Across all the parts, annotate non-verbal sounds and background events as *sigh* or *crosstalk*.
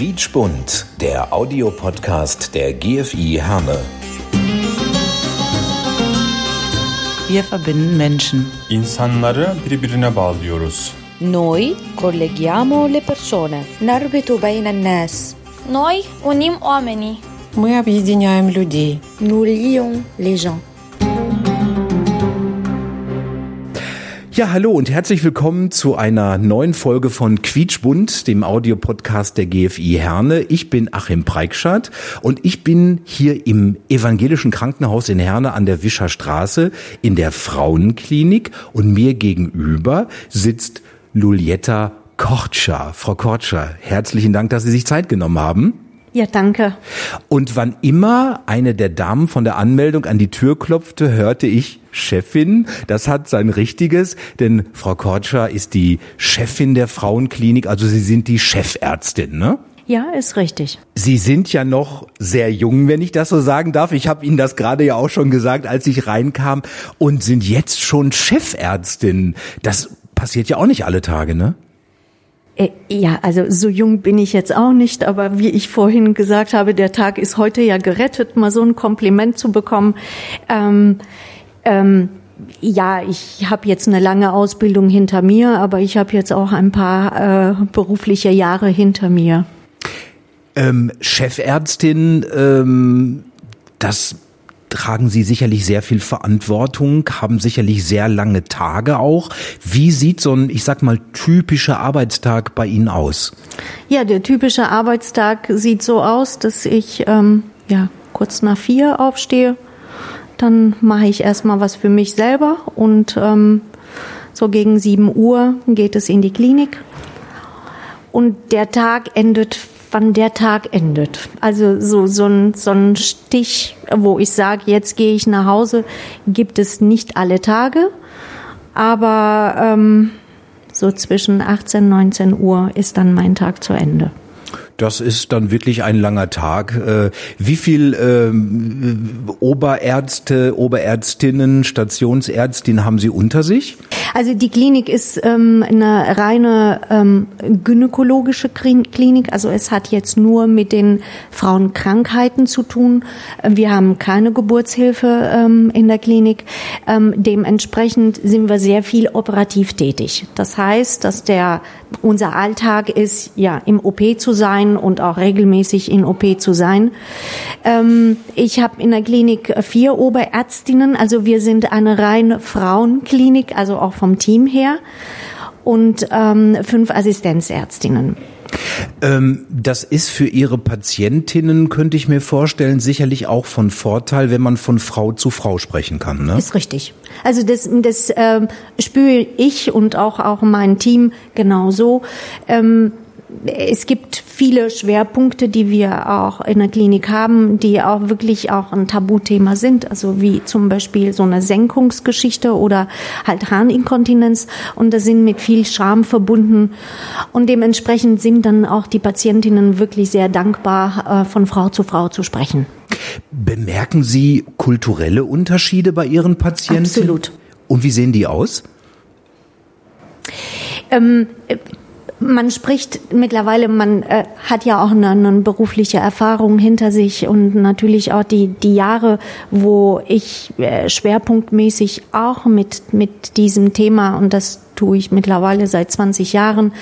Quietschbunt, der Audiopodcast der GFI Herne. Wir verbinden Menschen. İnsanları birbirine bağlıyoruz. Noi colleghiamo le persone. نربط بين الناس Noi unim oamenii. Мы объединяем людей. Nous lions les gens. Ja, hallo und herzlich willkommen zu einer neuen Folge von Quietschbund, dem Audiopodcast der GFI Herne. Ich bin Achim Preikschat und ich bin hier im evangelischen Krankenhaus in Herne an der Wischer Straße in der Frauenklinik und mir gegenüber sitzt Lulietta Kortscher. Frau Kortscher, herzlichen Dank, dass Sie sich Zeit genommen haben. Ja, danke. Und wann immer eine der Damen von der Anmeldung an die Tür klopfte, hörte ich Chefin. Das hat sein Richtiges, denn Frau Kortscher ist die Chefin der Frauenklinik, also Sie sind die Chefärztin, ne? Ja, ist richtig. Sie sind ja noch sehr jung, wenn ich das so sagen darf. Ich habe Ihnen das gerade ja auch schon gesagt, als ich reinkam und sind jetzt schon Chefärztin. Das passiert ja auch nicht alle Tage, ne? Äh, Ja, also so jung bin ich jetzt auch nicht, aber wie ich vorhin gesagt habe, der Tag ist heute ja gerettet, mal so ein Kompliment zu bekommen. Ähm, ähm, ja, ich habe jetzt eine lange Ausbildung hinter mir, aber ich habe jetzt auch ein paar äh, berufliche Jahre hinter mir. Ähm, Chefärztin, ähm, das tragen Sie sicherlich sehr viel Verantwortung, haben sicherlich sehr lange Tage auch. Wie sieht so ein, ich sag mal, typischer Arbeitstag bei Ihnen aus? Ja, der typische Arbeitstag sieht so aus, dass ich ähm, ja kurz nach vier aufstehe. Dann mache ich erstmal was für mich selber und ähm, so gegen sieben Uhr geht es in die Klinik. Und der Tag endet, wann der Tag endet. Also so, so, ein, so ein Stich, wo ich sage, jetzt gehe ich nach Hause, gibt es nicht alle Tage. Aber ähm, so zwischen 18 19 Uhr ist dann mein Tag zu Ende. Das ist dann wirklich ein langer Tag. Äh, Wie viel ähm, Oberärzte, Oberärztinnen, Stationsärztinnen haben Sie unter sich? Also die Klinik ist ähm, eine reine ähm, gynäkologische Klinik. Also es hat jetzt nur mit den Frauenkrankheiten zu tun. Wir haben keine Geburtshilfe ähm, in der Klinik. Ähm, dementsprechend sind wir sehr viel operativ tätig. Das heißt, dass der unser Alltag ist, ja im OP zu sein und auch regelmäßig in OP zu sein. Ähm, ich habe in der Klinik vier Oberärztinnen. Also wir sind eine reine Frauenklinik, also auch vom Team her und ähm, fünf Assistenzärztinnen. Ähm, Das ist für Ihre Patientinnen, könnte ich mir vorstellen, sicherlich auch von Vorteil, wenn man von Frau zu Frau sprechen kann. Ne? Ist richtig. Also das, das ähm, spüre ich und auch auch mein Team genauso. Ähm, es gibt viele Schwerpunkte, die wir auch in der Klinik haben, die auch wirklich auch ein Tabuthema sind. Also wie zum Beispiel so eine Senkungsgeschichte oder halt Harninkontinenz. Und das sind mit viel Scham verbunden. Und dementsprechend sind dann auch die Patientinnen wirklich sehr dankbar, äh, von Frau zu Frau zu sprechen. Bemerken Sie kulturelle Unterschiede bei Ihren Patienten? Absolut. Und wie sehen die aus? Ähm, äh, man spricht mittlerweile, man äh, hat ja auch eine, eine berufliche Erfahrung hinter sich und natürlich auch die, die Jahre, wo ich äh, schwerpunktmäßig auch mit, mit diesem Thema und das tue ich mittlerweile seit 20 Jahren.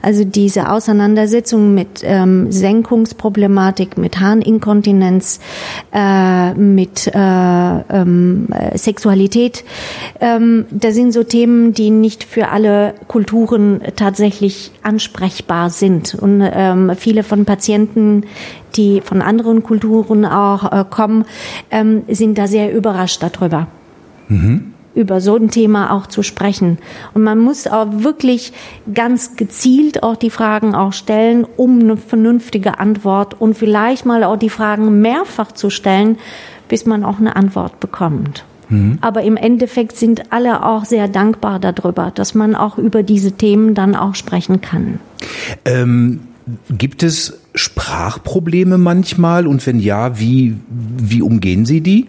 Also diese Auseinandersetzung mit ähm, Senkungsproblematik, mit Harninkontinenz, äh, mit äh, ähm, äh, Sexualität, ähm, das sind so Themen, die nicht für alle Kulturen tatsächlich ansprechbar sind. Und ähm, viele von Patienten, die von anderen Kulturen auch äh, kommen, ähm, sind da sehr überrascht darüber über so ein Thema auch zu sprechen. Und man muss auch wirklich ganz gezielt auch die Fragen auch stellen, um eine vernünftige Antwort und vielleicht mal auch die Fragen mehrfach zu stellen, bis man auch eine Antwort bekommt. Aber im Endeffekt sind alle auch sehr dankbar darüber, dass man auch über diese Themen dann auch sprechen kann. Ähm, gibt es Sprachprobleme manchmal? Und wenn ja, wie, wie umgehen Sie die?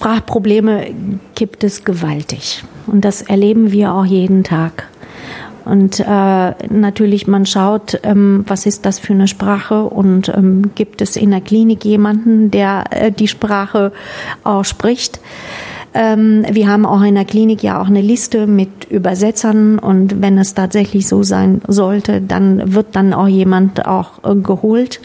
Sprachprobleme gibt es gewaltig. Und das erleben wir auch jeden Tag. Und äh, natürlich, man schaut, ähm, was ist das für eine Sprache und ähm, gibt es in der Klinik jemanden, der äh, die Sprache auch spricht. Ähm, wir haben auch in der Klinik ja auch eine Liste mit Übersetzern und wenn es tatsächlich so sein sollte, dann wird dann auch jemand auch äh, geholt.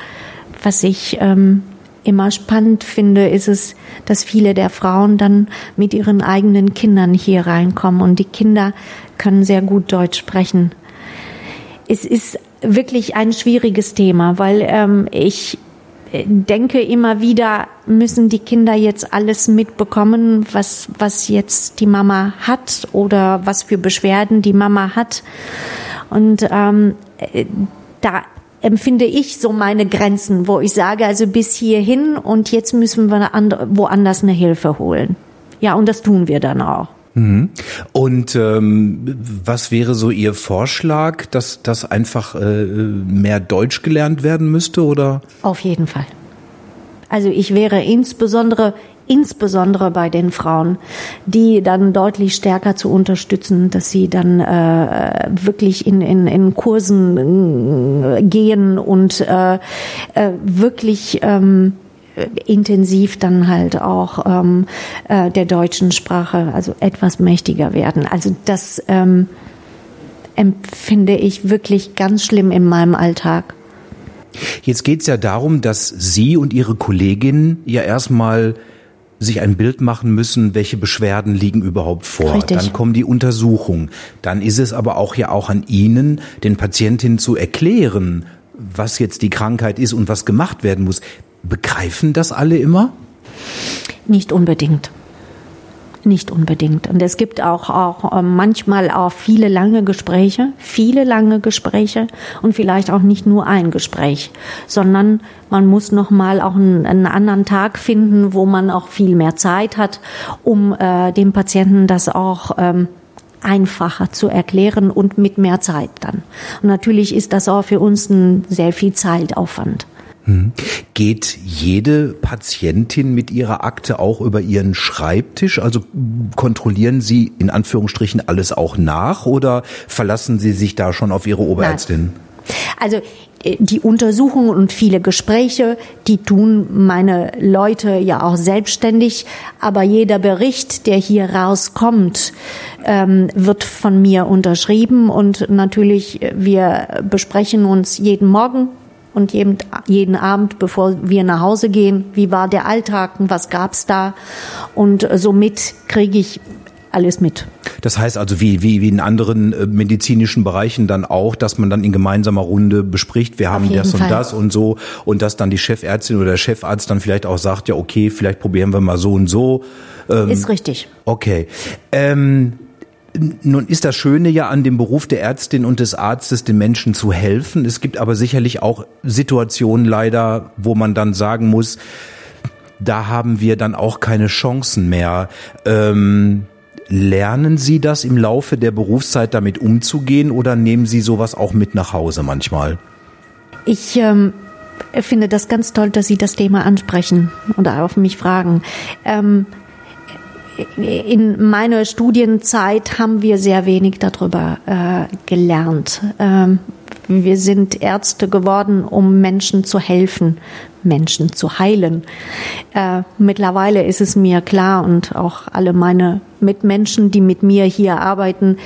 Was ich ähm, immer spannend finde, ist es, dass viele der Frauen dann mit ihren eigenen Kindern hier reinkommen und die Kinder können sehr gut Deutsch sprechen. Es ist wirklich ein schwieriges Thema, weil ähm, ich denke immer wieder, müssen die Kinder jetzt alles mitbekommen, was, was jetzt die Mama hat oder was für Beschwerden die Mama hat. Und ähm, da empfinde ich so meine Grenzen, wo ich sage, also bis hierhin und jetzt müssen wir woanders eine Hilfe holen. Ja, und das tun wir dann auch. Mhm. Und ähm, was wäre so Ihr Vorschlag, dass das einfach äh, mehr Deutsch gelernt werden müsste, oder? Auf jeden Fall. Also ich wäre insbesondere insbesondere bei den Frauen, die dann deutlich stärker zu unterstützen, dass sie dann äh, wirklich in, in, in Kursen äh, gehen und äh, äh, wirklich ähm, intensiv dann halt auch ähm, äh, der deutschen Sprache, also etwas mächtiger werden. Also das ähm, empfinde ich wirklich ganz schlimm in meinem Alltag. Jetzt geht es ja darum, dass Sie und Ihre Kollegin ja erstmal sich ein Bild machen müssen, welche Beschwerden liegen überhaupt vor. Richtig. Dann kommen die Untersuchungen. Dann ist es aber auch ja auch an Ihnen, den Patientinnen zu erklären, was jetzt die Krankheit ist und was gemacht werden muss. Begreifen das alle immer? Nicht unbedingt nicht unbedingt. Und es gibt auch, auch ähm, manchmal auch viele lange Gespräche, viele lange Gespräche und vielleicht auch nicht nur ein Gespräch, sondern man muss noch mal auch einen, einen anderen Tag finden, wo man auch viel mehr Zeit hat, um äh, dem Patienten das auch ähm, einfacher zu erklären und mit mehr Zeit dann. Und natürlich ist das auch für uns ein sehr viel Zeitaufwand. Hm. Geht jede Patientin mit ihrer Akte auch über ihren Schreibtisch? Also kontrollieren Sie in Anführungsstrichen alles auch nach oder verlassen Sie sich da schon auf Ihre Oberärztin? Nein. Also äh, die Untersuchungen und viele Gespräche, die tun meine Leute ja auch selbstständig. Aber jeder Bericht, der hier rauskommt, ähm, wird von mir unterschrieben. Und natürlich, äh, wir besprechen uns jeden Morgen und jeden, jeden Abend, bevor wir nach Hause gehen, wie war der Alltag und was gab's da. Und somit kriege ich alles mit. Das heißt also, wie, wie, wie in anderen äh, medizinischen Bereichen dann auch, dass man dann in gemeinsamer Runde bespricht, wir haben das Fall. und das und so und dass dann die Chefärztin oder der Chefarzt dann vielleicht auch sagt, ja okay, vielleicht probieren wir mal so und so. Ähm, Ist richtig. Okay. Ähm, nun ist das Schöne ja an dem Beruf der Ärztin und des Arztes, den Menschen zu helfen. Es gibt aber sicherlich auch Situationen leider, wo man dann sagen muss, da haben wir dann auch keine Chancen mehr. Ähm, lernen Sie das im Laufe der Berufszeit damit umzugehen oder nehmen Sie sowas auch mit nach Hause manchmal? Ich ähm, finde das ganz toll, dass Sie das Thema ansprechen und auf mich fragen. Ähm, in meiner Studienzeit haben wir sehr wenig darüber äh, gelernt. Ähm, wir sind Ärzte geworden, um Menschen zu helfen, Menschen zu heilen. Äh, mittlerweile ist es mir klar und auch alle meine Mitmenschen, die mit mir hier arbeiten,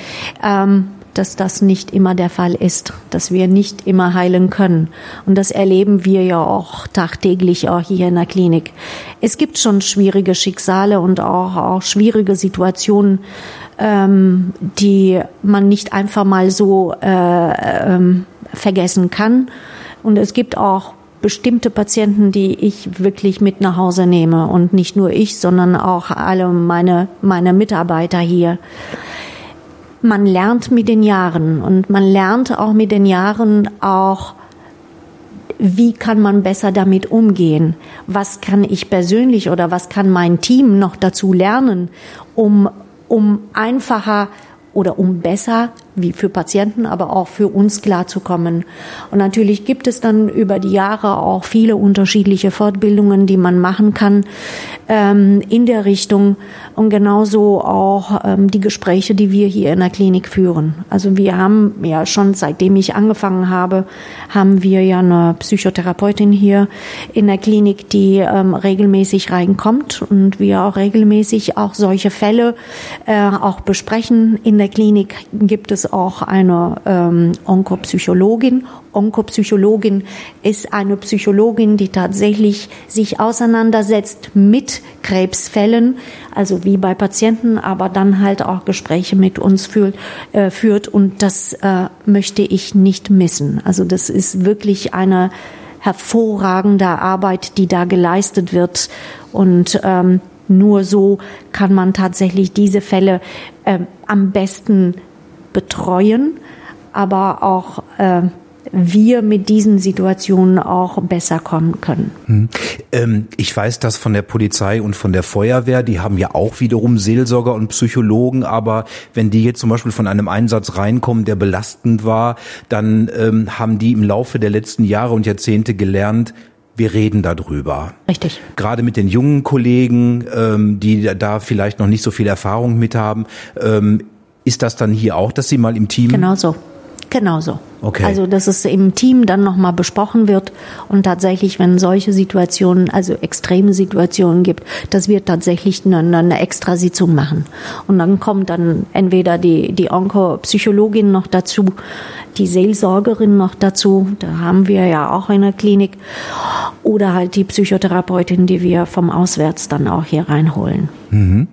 ähm, dass das nicht immer der Fall ist, dass wir nicht immer heilen können. Und das erleben wir ja auch tagtäglich auch hier in der Klinik. Es gibt schon schwierige Schicksale und auch, auch schwierige Situationen, ähm, die man nicht einfach mal so äh, ähm, vergessen kann. Und es gibt auch bestimmte Patienten, die ich wirklich mit nach Hause nehme und nicht nur ich, sondern auch alle meine meine Mitarbeiter hier man lernt mit den Jahren und man lernt auch mit den Jahren auch, wie kann man besser damit umgehen? Was kann ich persönlich oder was kann mein Team noch dazu lernen, um, um einfacher oder um besser wie für Patienten, aber auch für uns klarzukommen. Und natürlich gibt es dann über die Jahre auch viele unterschiedliche Fortbildungen, die man machen kann ähm, in der Richtung und genauso auch ähm, die Gespräche, die wir hier in der Klinik führen. Also wir haben ja schon seitdem ich angefangen habe, haben wir ja eine Psychotherapeutin hier in der Klinik, die ähm, regelmäßig reinkommt und wir auch regelmäßig auch solche Fälle äh, auch besprechen. In der Klinik gibt es auch eine ähm, Onkopsychologin. Onkopsychologin ist eine Psychologin, die tatsächlich sich auseinandersetzt mit Krebsfällen, also wie bei Patienten, aber dann halt auch Gespräche mit uns führt, äh, führt und das äh, möchte ich nicht missen. Also das ist wirklich eine hervorragende Arbeit, die da geleistet wird und ähm, nur so kann man tatsächlich diese Fälle äh, am besten betreuen, aber auch äh, wir mit diesen Situationen auch besser kommen können. Hm. Ähm, ich weiß das von der Polizei und von der Feuerwehr, die haben ja auch wiederum Seelsorger und Psychologen, aber wenn die jetzt zum Beispiel von einem Einsatz reinkommen, der belastend war, dann ähm, haben die im Laufe der letzten Jahre und Jahrzehnte gelernt, wir reden darüber. Richtig. Gerade mit den jungen Kollegen, ähm, die da vielleicht noch nicht so viel Erfahrung mit haben, ähm, ist das dann hier auch, dass Sie mal im Team? Genau so. Genauso. Okay. Also, dass es im Team dann nochmal besprochen wird und tatsächlich, wenn solche Situationen, also extreme Situationen gibt, dass wir tatsächlich eine, eine extra Sitzung machen. Und dann kommt dann entweder die, die Onkopsychologin noch dazu, die Seelsorgerin noch dazu, da haben wir ja auch in der Klinik, oder halt die Psychotherapeutin, die wir vom Auswärts dann auch hier reinholen. Mhm.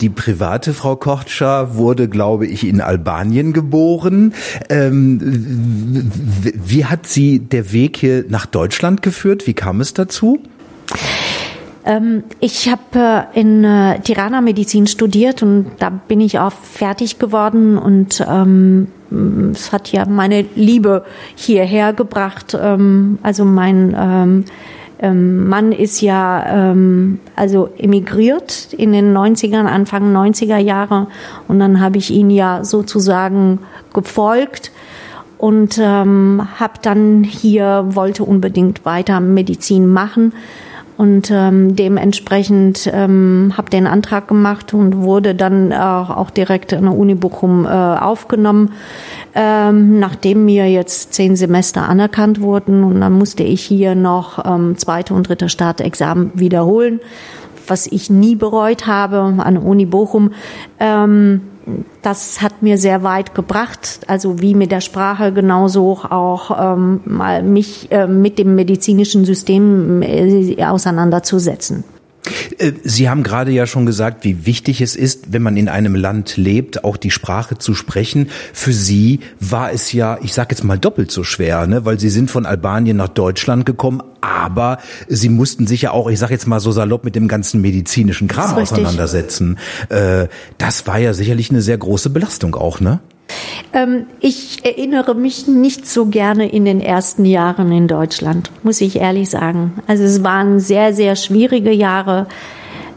Die private Frau Kochtscher wurde, glaube ich, in Albanien geboren. Ähm, wie hat sie der Weg hier nach Deutschland geführt? Wie kam es dazu? Ähm, ich habe äh, in äh, Tirana Medizin studiert und da bin ich auch fertig geworden und ähm, es hat ja meine Liebe hierher gebracht. Ähm, also mein ähm, ähm, Mann ist ja ähm, also emigriert in den 90ern, Anfang 90er Jahre. Und dann habe ich ihn ja sozusagen gefolgt und ähm, habe dann hier wollte unbedingt weiter Medizin machen und ähm, dementsprechend ähm, habe den Antrag gemacht und wurde dann auch, auch direkt an der Uni Bochum äh, aufgenommen, ähm, nachdem mir jetzt zehn Semester anerkannt wurden und dann musste ich hier noch ähm, zweite und dritte Staatsexamen wiederholen, was ich nie bereut habe an der Uni Bochum. Ähm, das hat mir sehr weit gebracht, also wie mit der Sprache genauso auch ähm, mal mich äh, mit dem medizinischen System äh, auseinanderzusetzen. Äh, Sie haben gerade ja schon gesagt, wie wichtig es ist, wenn man in einem Land lebt, auch die Sprache zu sprechen. Für Sie war es ja, ich sage jetzt mal doppelt so schwer, ne? weil Sie sind von Albanien nach Deutschland gekommen, aber Sie mussten sich ja auch, ich sage jetzt mal so salopp, mit dem ganzen medizinischen Kram auseinandersetzen. Äh, das war ja sicherlich eine sehr große Belastung auch, ne? Ähm, ich erinnere mich nicht so gerne in den ersten Jahren in Deutschland, muss ich ehrlich sagen. Also es waren sehr, sehr schwierige Jahre,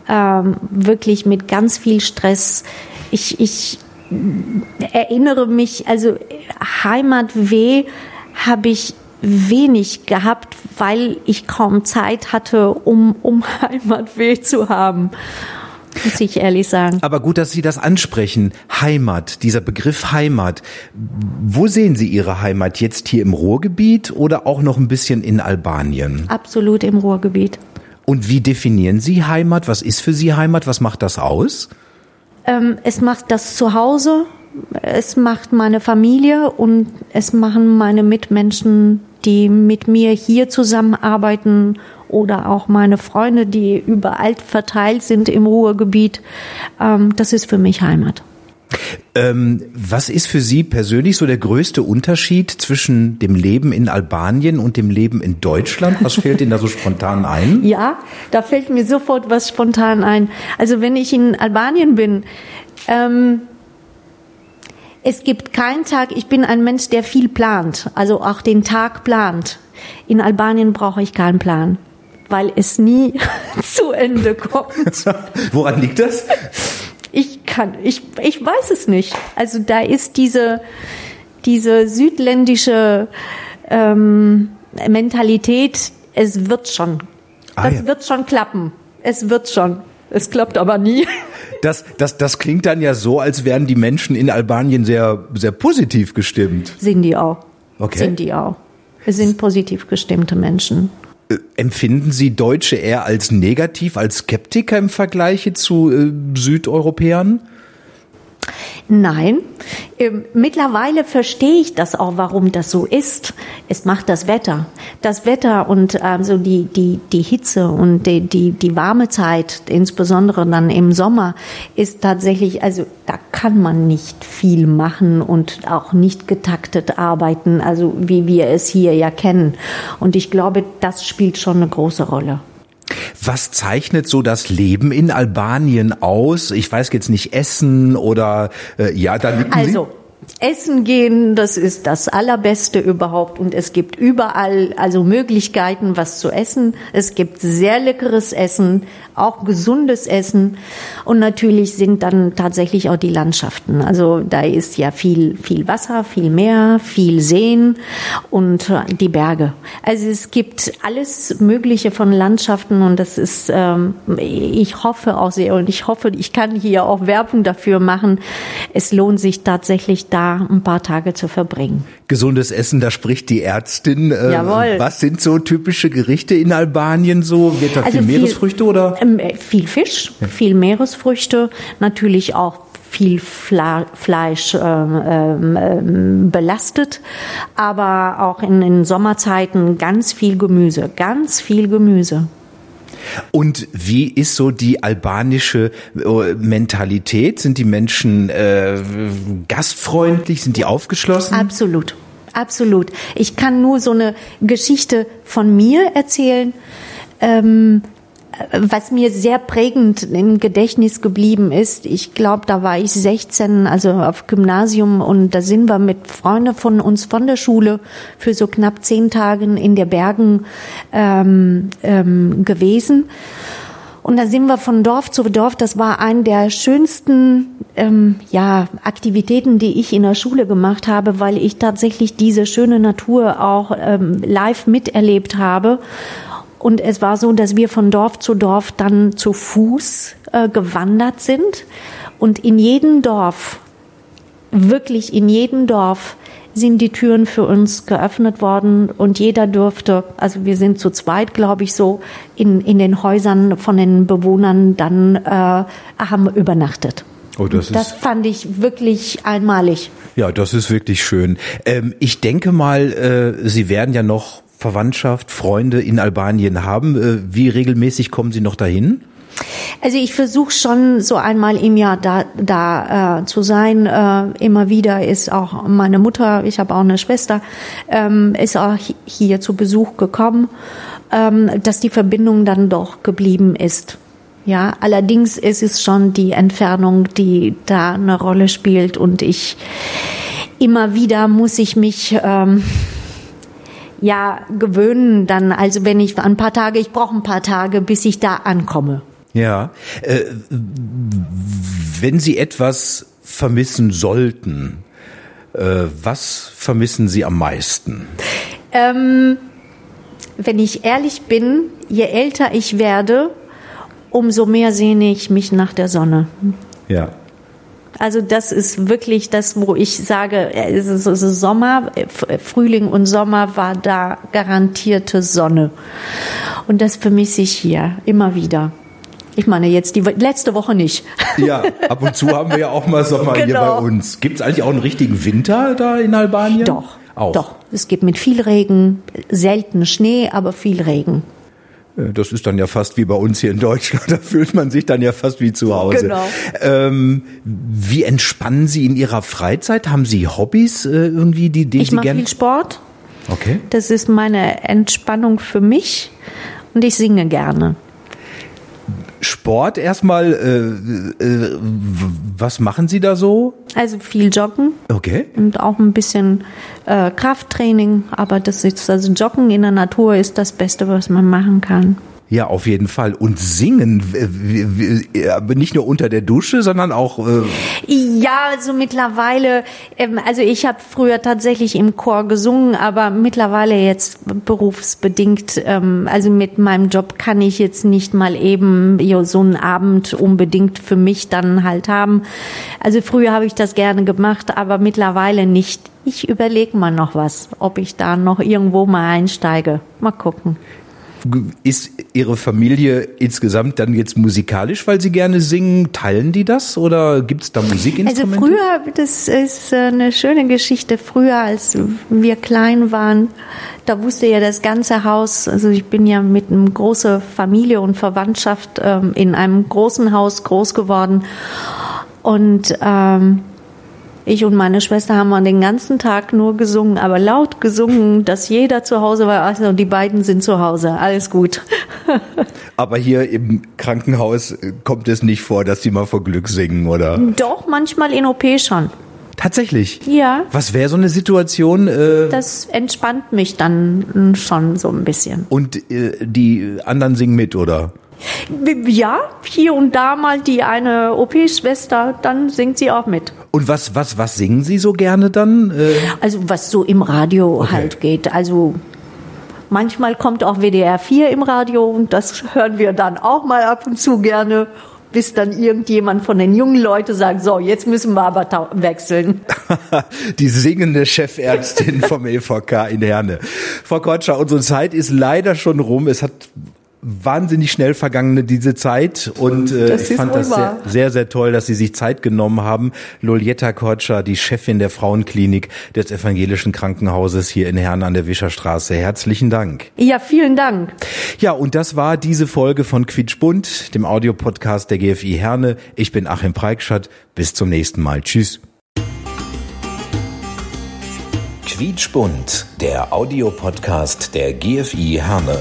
ähm, wirklich mit ganz viel Stress. Ich, ich erinnere mich, also Heimatweh habe ich wenig gehabt, weil ich kaum Zeit hatte, um, um *laughs* Heimatweh zu haben muss ich ehrlich sagen. Aber gut, dass Sie das ansprechen. Heimat, dieser Begriff Heimat. Wo sehen Sie Ihre Heimat? Jetzt hier im Ruhrgebiet oder auch noch ein bisschen in Albanien? Absolut im Ruhrgebiet. Und wie definieren Sie Heimat? Was ist für Sie Heimat? Was macht das aus? Ähm, es macht das Zuhause, es macht meine Familie und es machen meine Mitmenschen, die mit mir hier zusammenarbeiten oder auch meine Freunde, die überall verteilt sind im Ruhrgebiet. Ähm, das ist für mich Heimat. Ähm, was ist für Sie persönlich so der größte Unterschied zwischen dem Leben in Albanien und dem Leben in Deutschland? Was fällt Ihnen da so spontan ein? *laughs* Ja, da fällt mir sofort was spontan ein. Also wenn ich in Albanien bin, ähm, es gibt keinen Tag, ich bin ein Mensch, der viel plant, also auch den Tag plant. In Albanien brauche ich keinen Plan weil es nie *laughs* zu Ende kommt. *laughs* Woran liegt das? Ich kann, ich, ich weiß es nicht. Also da ist diese, diese südländische ähm, Mentalität, es wird schon. Ah, das ja. wird schon klappen. Es wird schon. Es klappt aber nie. *laughs* Das, das, das klingt dann ja so, als wären die Menschen in Albanien sehr, sehr positiv gestimmt. Sind die auch. Okay. Sind die auch. Es sind positiv gestimmte Menschen. Äh, Empfinden Sie Deutsche eher als negativ, als Skeptiker im Vergleich zu äh, Südeuropäern? Nein, ähm, mittlerweile verstehe ich das auch, warum das so ist. Es macht das Wetter. Das Wetter und ähm, so die, die, die Hitze und die, die, die warme Zeit, insbesondere dann im Sommer, ist tatsächlich, also da kann man nicht viel machen und auch nicht getaktet arbeiten, also wie wir es hier ja kennen. Und ich glaube, das spielt schon eine große Rolle. Was zeichnet so das Leben in Albanien aus? Ich weiß jetzt nicht Essen oder äh, ja, da nicken Also, Essen gehen, das ist das Allerbeste überhaupt und es gibt überall also Möglichkeiten, was zu essen. Es gibt sehr leckeres Essen, auch gesundes Essen und natürlich sind dann tatsächlich auch die Landschaften. Also da ist ja viel viel Wasser, viel Meer, viel Seen und äh, die Berge. Also es gibt alles Mögliche von Landschaften und das ist, ähm, ich hoffe auch sehr und ich hoffe, ich kann hier auch Werbung dafür machen. Es lohnt sich tatsächlich da ein paar Tage zu verbringen. Gesundes Essen, da spricht die Ärztin. Äh, Jawohl. Was sind so typische Gerichte in Albanien so? Wird da Also viel- Meeresfrüchte oder? Ähm, äh, viel Fisch, viel Meeresfrüchte, natürlich auch viel Fla Fleisch ähm, ähm, ähm, belastet, aber auch in den Sommerzeiten ganz viel Gemüse, ganz viel Gemüse. Und wie ist so die albanische äh, Mentalität? Sind die Menschen äh, gastfreundlich? Sind die aufgeschlossen? Absolut, absolut. Ich kann nur so eine Geschichte von mir erzählen. Ähm, was mir sehr prägend im Gedächtnis geblieben ist, ich glaube, da war ich 16, also auf Gymnasium und da sind wir mit Freunden von uns von der Schule für so knapp zehn Tage in der Bergen ähm, ähm, gewesen. Und da sind wir von Dorf zu Dorf. Das war eine der schönsten ähm, ja, Aktivitäten, die ich in der Schule gemacht habe, weil ich tatsächlich diese schöne Natur auch ähm, live miterlebt habe. Und es war so, dass wir von Dorf zu Dorf dann zu Fuß äh, gewandert sind. Und in jedem Dorf, wirklich in jedem Dorf, sind die Türen für uns geöffnet worden und jeder durfte, also wir sind zu zweit, glaube ich, so in, in den Häusern von den Bewohnern dann äh, haben übernachtet. Oh, das ist Das fand ich wirklich einmalig. Ja, das ist wirklich schön. Ähm, ich denke mal, äh, Sie werden ja noch Verwandtschaft, Freunde in Albanien haben. Äh, wie regelmäßig kommen Sie noch dahin? Also ich versuche schon so einmal im Jahr da, da äh, zu sein. Äh, immer wieder ist auch meine Mutter, ich habe auch eine Schwester, ähm, ist auch hi- hier zu Besuch gekommen, ähm, dass die Verbindung dann doch geblieben ist. Ja, allerdings ist es schon die Entfernung, die da eine Rolle spielt und ich immer wieder muss ich mich ähm, ja gewöhnen dann also wenn ich ein paar Tage ich brauche ein paar Tage bis ich da ankomme Ja. Äh, wenn Sie etwas vermissen sollten, äh, was vermissen Sie am meisten? Ähm, wenn ich ehrlich bin, je älter ich werde, umso mehr sehne ich mich nach der Sonne. Ja. Also das ist wirklich das, wo ich sage, es ist, es ist Sommer, F- Frühling und Sommer war da garantierte Sonne. Und das vermisse ich hier immer wieder. Ich meine jetzt die letzte Woche nicht. *laughs* Ja, ab und zu haben wir ja auch mal Sommer hier Genau. bei uns. Gibt es eigentlich auch einen richtigen Winter da in Albanien? Doch, Auch. doch. Es gibt mit viel Regen, selten Schnee, aber viel Regen. Äh, Das ist dann ja fast wie bei uns hier in Deutschland. *laughs* Da fühlt man sich dann ja fast wie zu Hause. Genau. Ähm, wie entspannen Sie in Ihrer Freizeit? Haben Sie Hobbys äh, irgendwie, die, die Ich Sie mache gerne? viel Sport. Okay. Das ist meine Entspannung für mich und ich singe gerne. Sport erstmal. Äh, äh, was machen Sie da so? Also viel Joggen Okay. und auch ein bisschen äh, Krafttraining, aber das ist also Joggen in der Natur ist das Beste, was man machen kann. Ja, auf jeden Fall. Und singen, aber nicht nur unter der Dusche, sondern auch. Äh, Ja, also mittlerweile, ähm, also ich habe früher tatsächlich im Chor gesungen, aber mittlerweile jetzt berufsbedingt, ähm, also mit meinem Job kann ich jetzt nicht mal eben so einen Abend unbedingt für mich dann halt haben. Also früher habe ich das gerne gemacht, aber mittlerweile nicht. Ich überlege mal noch was, ob ich da noch irgendwo mal einsteige. Mal gucken. Ist Ihre Familie insgesamt dann jetzt musikalisch, weil Sie gerne singen? Teilen die das oder gibt es da Also Musikinstrumente? früher, das ist äh, eine schöne Geschichte. Früher, als wir klein waren, da wusste ja das ganze Haus, also ich bin ja mit einer großen Familie und Verwandtschaft ähm, in einem großen Haus groß geworden. Und ähm, ich und meine Schwester haben den ganzen Tag nur gesungen, aber laut gesungen, dass jeder zu Hause war. Also die beiden sind zu Hause, alles gut. *laughs* Aber hier im Krankenhaus äh, kommt es nicht vor, dass Sie mal vor Glück singen, oder? Doch, manchmal in OP schon. Tatsächlich. Ja. Was wäre so eine Situation? Äh, Das entspannt mich dann schon so ein bisschen. und äh, die anderen singen mit, oder? Ja, hier und da mal die eine OP-Schwester, dann singt sie auch mit. Und was, was, was singen Sie so gerne dann? Äh, Also was so im Radio halt geht. Also manchmal kommt auch WDR 4 im Radio und das hören wir dann auch mal ab und zu gerne, bis dann irgendjemand von den jungen Leuten sagt, so, jetzt müssen wir aber wechseln. *laughs* die singende Chefärztin vom EVK in Herne. Frau Kotscher, unsere Zeit ist leider schon rum. Es hat wahnsinnig schnell vergangene diese Zeit und äh, ich fand das sehr, sehr, sehr toll, dass Sie sich Zeit genommen haben. Lolietta Kotscher, die Chefin der Frauenklinik des Evangelischen Krankenhauses hier in Herne an der Wischerstraße. Herzlichen Dank. Ja, vielen Dank. Ja, und das war diese Folge von Quietschbunt, dem Audiopodcast der GFI Herne. Ich bin Achim Preikschat. Bis zum nächsten Mal. Tschüss. Quietschbunt, der Audiopodcast der GFI Herne.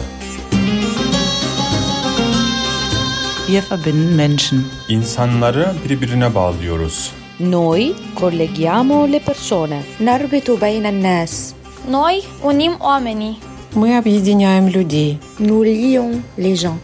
Wir verbinden Menschen. İnsanları birbirine bağlıyoruz. Noi colleghiamo le persone. نربط بين الناس Noi unim oamenii. Мы объединяем людей. Nous lions les gens.